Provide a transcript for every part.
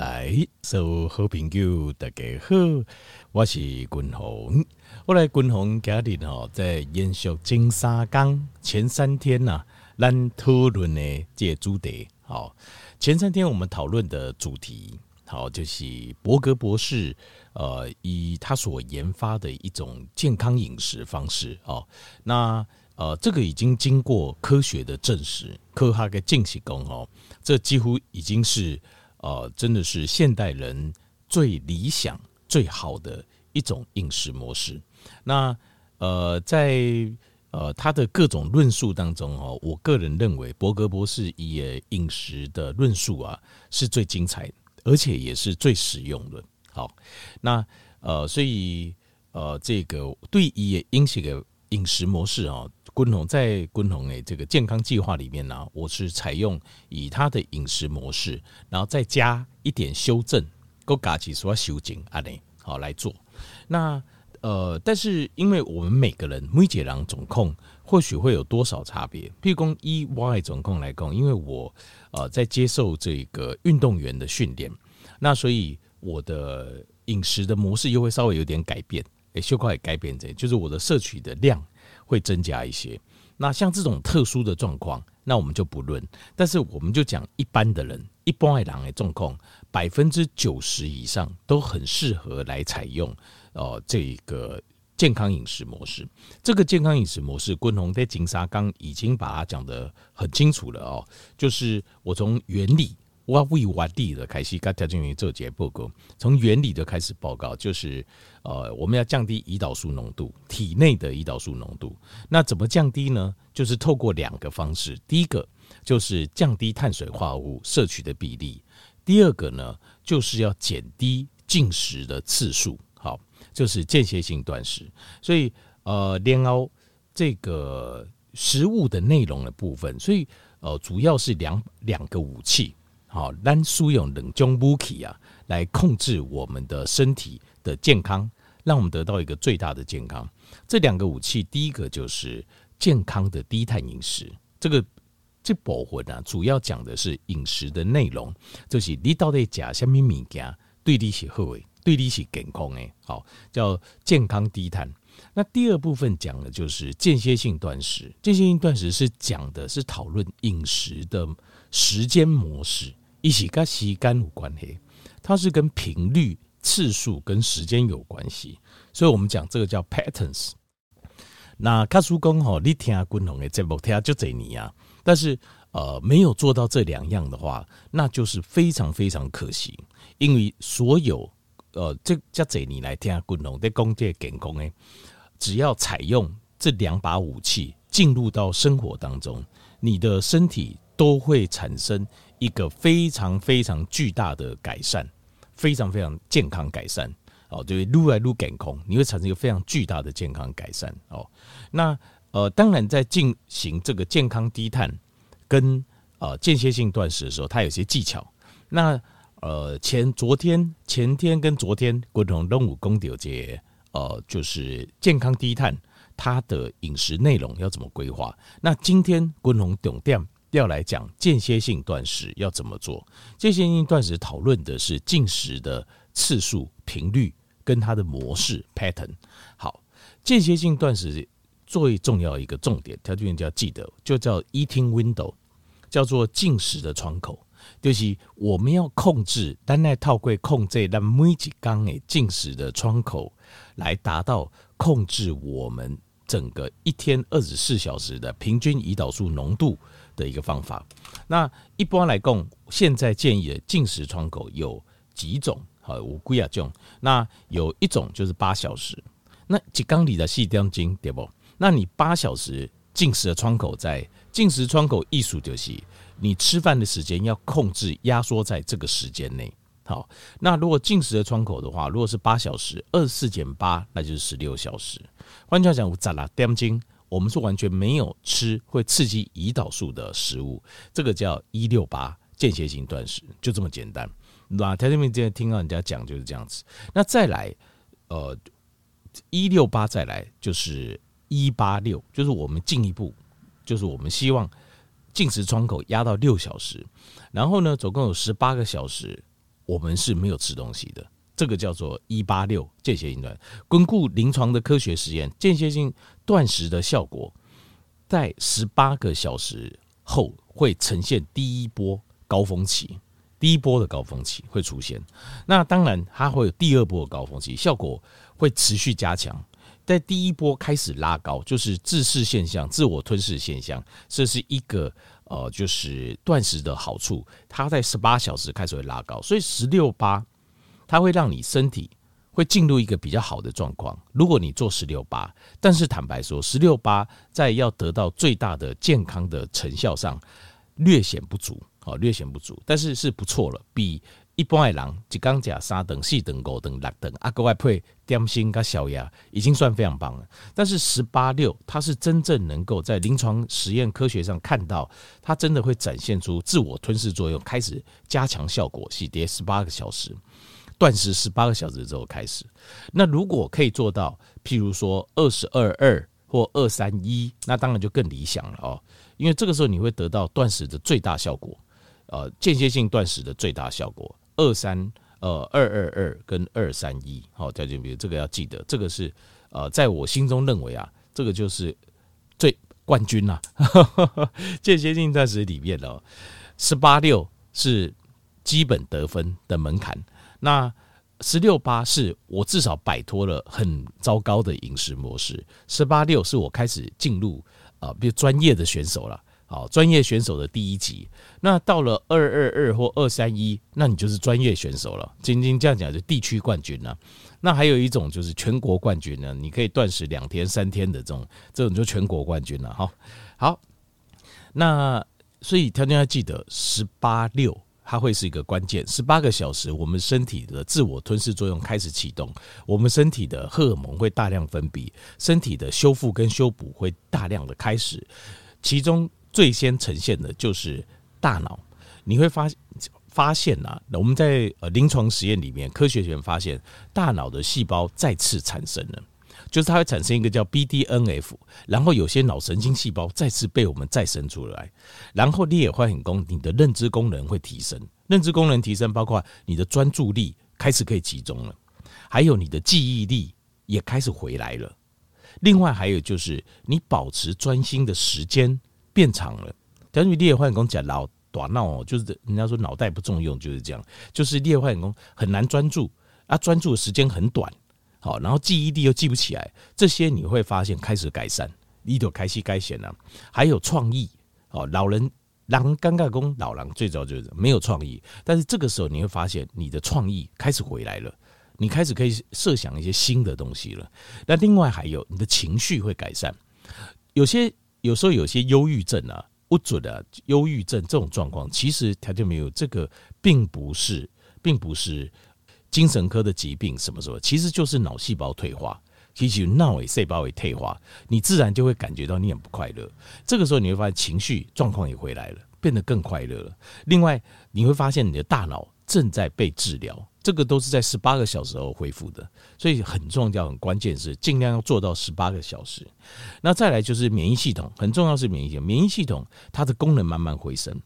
来，所有好朋友大家好，我是君宏。我来君宏家里哦，在延续前三讲前三天呐、啊，咱讨论的这个主题。好，前三天我们讨论的主题，好就是伯格博士，呃，以他所研发的一种健康饮食方式。哦，那呃，这个已经经过科学的证实，科学的证实讲哦，这几乎已经是。呃，真的是现代人最理想、最好的一种饮食模式。那呃，在呃他的各种论述当中哦，我个人认为伯格博士以饮食的论述啊是最精彩，而且也是最实用的。好，那呃，所以呃，这个对于饮食的饮食模式啊。君宏在君宏诶这个健康计划里面呢，我是采用以他的饮食模式，然后再加一点修正，够加起说修正啊嘞，好来做。那呃，但是因为我们每个人每节人总控或许会有多少差别，譬如说以我总控来讲，因为我呃在接受这个运动员的训练，那所以我的饮食的模式又会稍微有点改变，诶，修改改变这，就是我的摄取的量。会增加一些。那像这种特殊的状况，那我们就不论。但是我们就讲一般的人，一般的人的状况，百分之九十以上都很适合来采用呃这个健康饮食模式。这个健康饮食模式，君宏在金沙刚已经把它讲得很清楚了哦。就是我从原理。我为我地的开始，跟条件员做节报告，从原理的开始报告，就是呃，我们要降低胰岛素浓度，体内的胰岛素浓度。那怎么降低呢？就是透过两个方式，第一个就是降低碳水化合物摄取的比例，第二个呢，就是要减低进食的次数。好，就是间歇性断食。所以呃，然后这个食物的内容的部分，所以呃，主要是两两个武器。好，咱使用两种武器啊，来控制我们的身体的健康，让我们得到一个最大的健康。这两个武器，第一个就是健康的低碳饮食。这个这部分啊，主要讲的是饮食的内容，就是你到底吃什么物件，对你是好的，对你是健康的。好，叫健康低碳。那第二部分讲的就是间歇性断食。间歇性断食是讲的是讨论饮食的时间模式。一起跟时间有关系，它是跟频率、次数跟时间有关系，所以我们讲这个叫 patterns。那卡叔公吼，你听君宏的节目听就这年啊，但是呃没有做到这两样的话，那就是非常非常可惜，因为所有呃这这这年来听君宏的讲这健康诶，只要采用这两把武器进入到生活当中，你的身体都会产生。一个非常非常巨大的改善，非常非常健康改善哦，就是撸来撸健康，你会产生一个非常巨大的健康改善哦。那呃，当然在进行这个健康低碳跟呃间歇性断食的时候，它有些技巧。那呃前昨天前天跟昨天，共同任务公调节呃就是健康低碳，它的饮食内容要怎么规划？那今天共同重点。要来讲间歇性断食要怎么做？间歇性断食讨论的是进食的次数、频率跟它的模式 pattern。好，间歇性断食最重要一个重点，条件就要记得，就叫 eating window，叫做进食的窗口，就是我们要控制，单来套柜控制让每几缸诶进食的窗口，来达到控制我们整个一天二十四小时的平均胰岛素浓度。的一个方法，那一般来讲，现在建议的进食窗口有几种？好，五贵啊种。那有一种就是八小时，那几缸里的细点金对不？那你八小时进食的窗口在进食窗口艺术就是你吃饭的时间要控制压缩在这个时间内。好，那如果进食的窗口的话，如果是八小时，二十四减八，那就是十六小时。换句话讲，我咋啦点金？我们是完全没有吃会刺激胰岛素的食物，这个叫一六八间歇性断食，就这么简单。那台这边听到人家讲就是这样子。那再来，呃，一六八再来就是一八六，就是我们进一步，就是我们希望进食窗口压到六小时，然后呢，总共有十八个小时，我们是没有吃东西的。这个叫做一八六间歇性断食。根据临床的科学实验，间歇性断食的效果在十八个小时后会呈现第一波高峰期，第一波的高峰期会出现。那当然，它会有第二波的高峰期，效果会持续加强。在第一波开始拉高，就是自噬现象、自我吞噬现象，这是一个呃，就是断食的好处。它在十八小时开始会拉高，所以十六八，它会让你身体会进入一个比较好的状况。如果你做十六八，但是坦白说，十六八在要得到最大的健康的成效上略显不足，好，略显不足，但是是不错了，比。一般的人一天吃三等、四等、五等、六等，啊，各位配点心跟小牙，已经算非常棒了。但是十八六，它是真正能够在临床实验科学上看到，它真的会展现出自我吞噬作用，开始加强效果。洗跌十八个小时，断食十八个小时之后开始。那如果可以做到，譬如说二十二二或二三一，那当然就更理想了哦，因为这个时候你会得到断食的最大效果，呃，间歇性断食的最大效果。二三呃二二二跟二三一，好，条件比如这个要记得，这个是呃在我心中认为啊，这个就是最冠军呐、啊。间歇性断食里面哦十八六是基本得分的门槛，那十六八是我至少摆脱了很糟糕的饮食模式，十八六是我开始进入啊，比如专业的选手了。好，专业选手的第一级，那到了二二二或二三一，那你就是专业选手了。仅仅这样讲，就地区冠军了。那还有一种就是全国冠军呢，你可以断食两天、三天的这种，这种就全国冠军了。哈，好，那所以条件要记得，十八六它会是一个关键。十八个小时，我们身体的自我吞噬作用开始启动，我们身体的荷尔蒙会大量分泌，身体的修复跟修补会大量的开始，其中。最先呈现的就是大脑，你会发发现呐、啊，我们在呃临床实验里面，科学家发现大脑的细胞再次产生了，就是它会产生一个叫 BDNF，然后有些脑神经细胞再次被我们再生出来，然后你也会很功，你的认知功能会提升，认知功能提升包括你的专注力开始可以集中了，还有你的记忆力也开始回来了，另外还有就是你保持专心的时间。变长了，等于裂换工讲老短脑哦，就是人家说脑袋不重用就是这样，就是裂换工很难专注啊，专注的时间很短，好，然后记忆力又记不起来，这些你会发现开始改善，你都开始改善了，还有创意哦，老人狼尴尬工老狼最早就是没有创意，但是这个时候你会发现你的创意开始回来了，你开始可以设想一些新的东西了，那另外还有你的情绪会改善，有些。有时候有些忧郁症啊，不准的忧郁症这种状况，其实条件没有这个，并不是，并不是精神科的疾病，什么什么，其实就是脑细胞退化，其实脑细胞也退化，你自然就会感觉到你很不快乐。这个时候你会发现情绪状况也回来了，变得更快乐了。另外你会发现你的大脑正在被治疗。这个都是在十八个小时后恢复的，所以很重要、很关键是尽量要做到十八个小时。那再来就是免疫系统，很重要是免疫系统。免疫系统它的功能慢慢回升，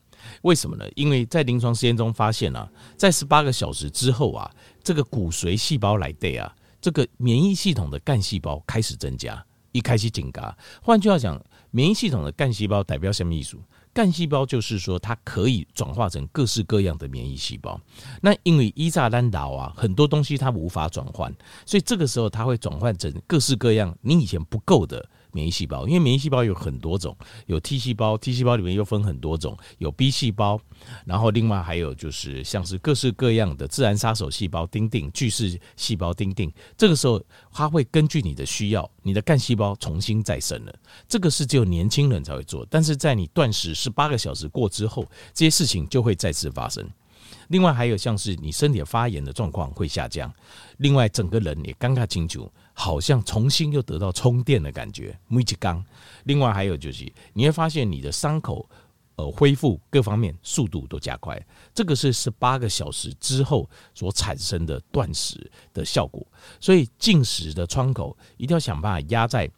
为什么呢？因为在临床实验中发现啊，在十八个小时之后啊，这个骨髓细胞来对啊，这个免疫系统的干细胞开始增加，一开始紧嘎。换句话讲，免疫系统的干细胞代表什么意思？干细胞就是说，它可以转化成各式各样的免疫细胞。那因为伊扎兰岛啊，很多东西它无法转换，所以这个时候它会转换成各式各样你以前不够的。免疫细胞，因为免疫细胞有很多种，有 T 细胞，T 细胞里面又分很多种，有 B 细胞，然后另外还有就是像是各式各样的自然杀手细胞，丁丁巨噬细胞，丁丁。这个时候，它会根据你的需要，你的干细胞重新再生了。这个是只有年轻人才会做，但是在你断食十八个小时过之后，这些事情就会再次发生。另外还有像是你身体发炎的状况会下降，另外整个人也尴尬清楚。好像重新又得到充电的感觉，每一刚。另外还有就是，你会发现你的伤口，呃，恢复各方面速度都加快。这个是十八个小时之后所产生的断食的效果。所以进食的窗口一定要想办法压在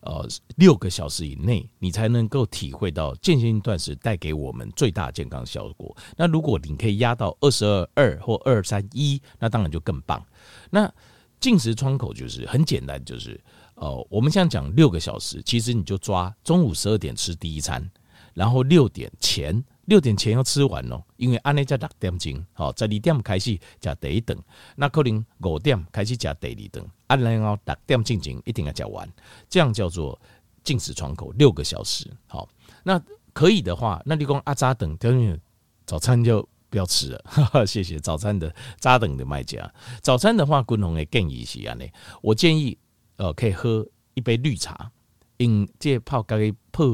呃六个小时以内，你才能够体会到间歇性断食带给我们最大健康效果。那如果你可以压到二十二二或二三一，那当然就更棒。那进食窗口就是很简单，就是呃，我们现在讲六个小时，其实你就抓中午十二点吃第一餐，然后六点前。六点前要吃完哦，因为按呢在六点钟，好，在二点开始吃第一顿，那可能五点开始吃第二顿，按然后六点进前一定要吃完，这样叫做进食窗口六个小时。好，那可以的话，那你讲阿扎等于，早餐就不要吃了。哈哈，谢谢早餐的扎等的卖家。早餐的话，滚红的建议是安尼，我建议呃可以喝一杯绿茶，用这泡咖啡泡。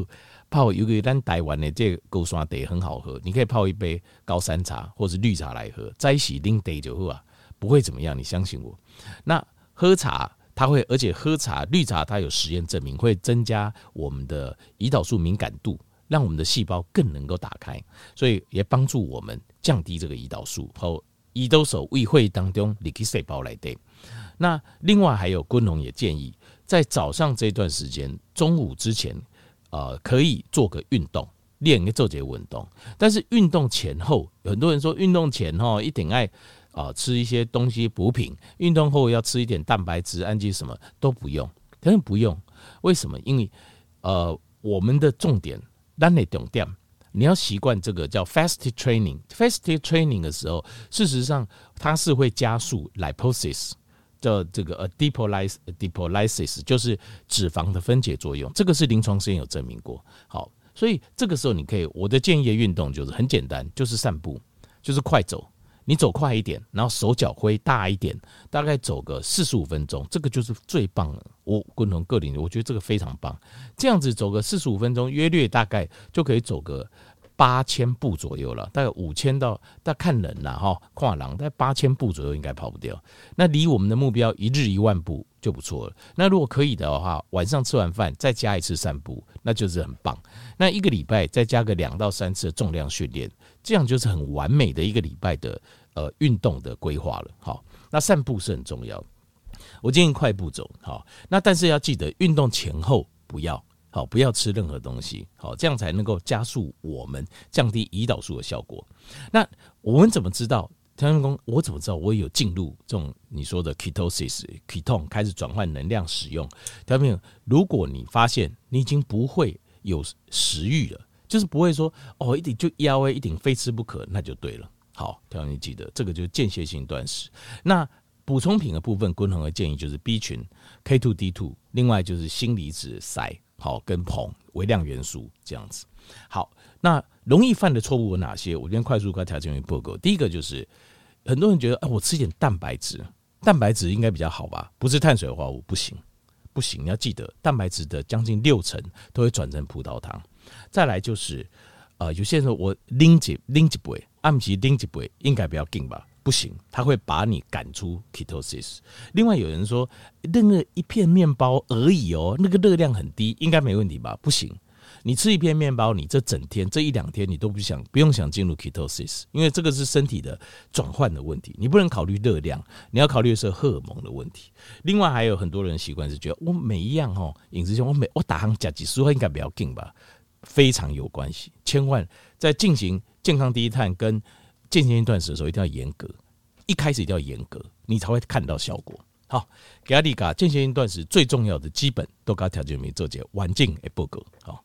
泡有个咱台湾的这个高山茶很好喝，你可以泡一杯高山茶或是绿茶来喝，在一起拎茶就好啊，不会怎么样，你相信我。那喝茶它会，而且喝茶绿茶它有实验证明会增加我们的胰岛素敏感度，让我们的细胞更能够打开，所以也帮助我们降低这个胰岛素。好，胰岛素胃会当中你可以细胞来对。那另外还有昆龙也建议，在早上这段时间，中午之前。呃，可以做个运动，练个做节运动。但是运动前后，很多人说运动前哈一定爱啊吃一些东西补品，运动后要吃一点蛋白质、氨基什么都不用，当然不用。为什么？因为呃，我们的重点，咱的重点，你要习惯这个叫 fast training。fast training 的时候，事实上它是会加速 lipolysis。的这个 adipolysis adipolysis 就是脂肪的分解作用，这个是临床实验有证明过。好，所以这个时候你可以，我的建议的运动就是很简单，就是散步，就是快走。你走快一点，然后手脚挥大一点，大概走个四十五分钟，这个就是最棒了。我共同个人，我觉得这个非常棒。这样子走个四十五分钟，约略大概就可以走个。八千步左右了，大概五千到，大概看人了哈，跨栏在八千步左右应该跑不掉。那离我们的目标一日一万步就不错了。那如果可以的话，晚上吃完饭再加一次散步，那就是很棒。那一个礼拜再加个两到三次的重量训练，这样就是很完美的一个礼拜的呃运动的规划了。好，那散步是很重要，我建议快步走。好，那但是要记得运动前后不要。好，不要吃任何东西，好，这样才能够加速我们降低胰岛素的效果。那我们怎么知道？天天公，我怎么知道我有进入这种你说的 ketosis、ketone 开始转换能量使用？条朋友，如果你发现你已经不会有食欲了，就是不会说哦，一定就腰 a 一定非吃不可，那就对了。好，条朋友记得这个就是间歇性断食。那补充品的部分，均衡的建议就是 B 群、K2D2，另外就是锌离子硒。好，跟硼微量元素这样子。好，那容易犯的错误有哪些？我今天快速给大家调整报告。第一个就是，很多人觉得，哎，我吃一点蛋白质，蛋白质应该比较好吧？不是碳水化合物不行，不行。你要记得，蛋白质的将近六成都会转成葡萄糖。再来就是，呃，有些人说我拎几拎几杯，按起拎几杯，应该比较紧吧？不行，他会把你赶出 ketosis。另外有人说，那个一片面包而已哦，那个热量很低，应该没问题吧？不行，你吃一片面包，你这整天这一两天你都不想不用想进入 ketosis，因为这个是身体的转换的问题，你不能考虑热量，你要考虑的是荷尔蒙的问题。另外还有很多人习惯是觉得，我每一样哦饮食中，我每我打上甲基素应该比较紧吧，非常有关系。千万在进行健康低碳跟间歇性断食的时候一定要严格，一开始一定要严格，你才会看到效果。好，给阿里嘎间歇性断食最重要的基本都搞条件没做节，环境也不够好。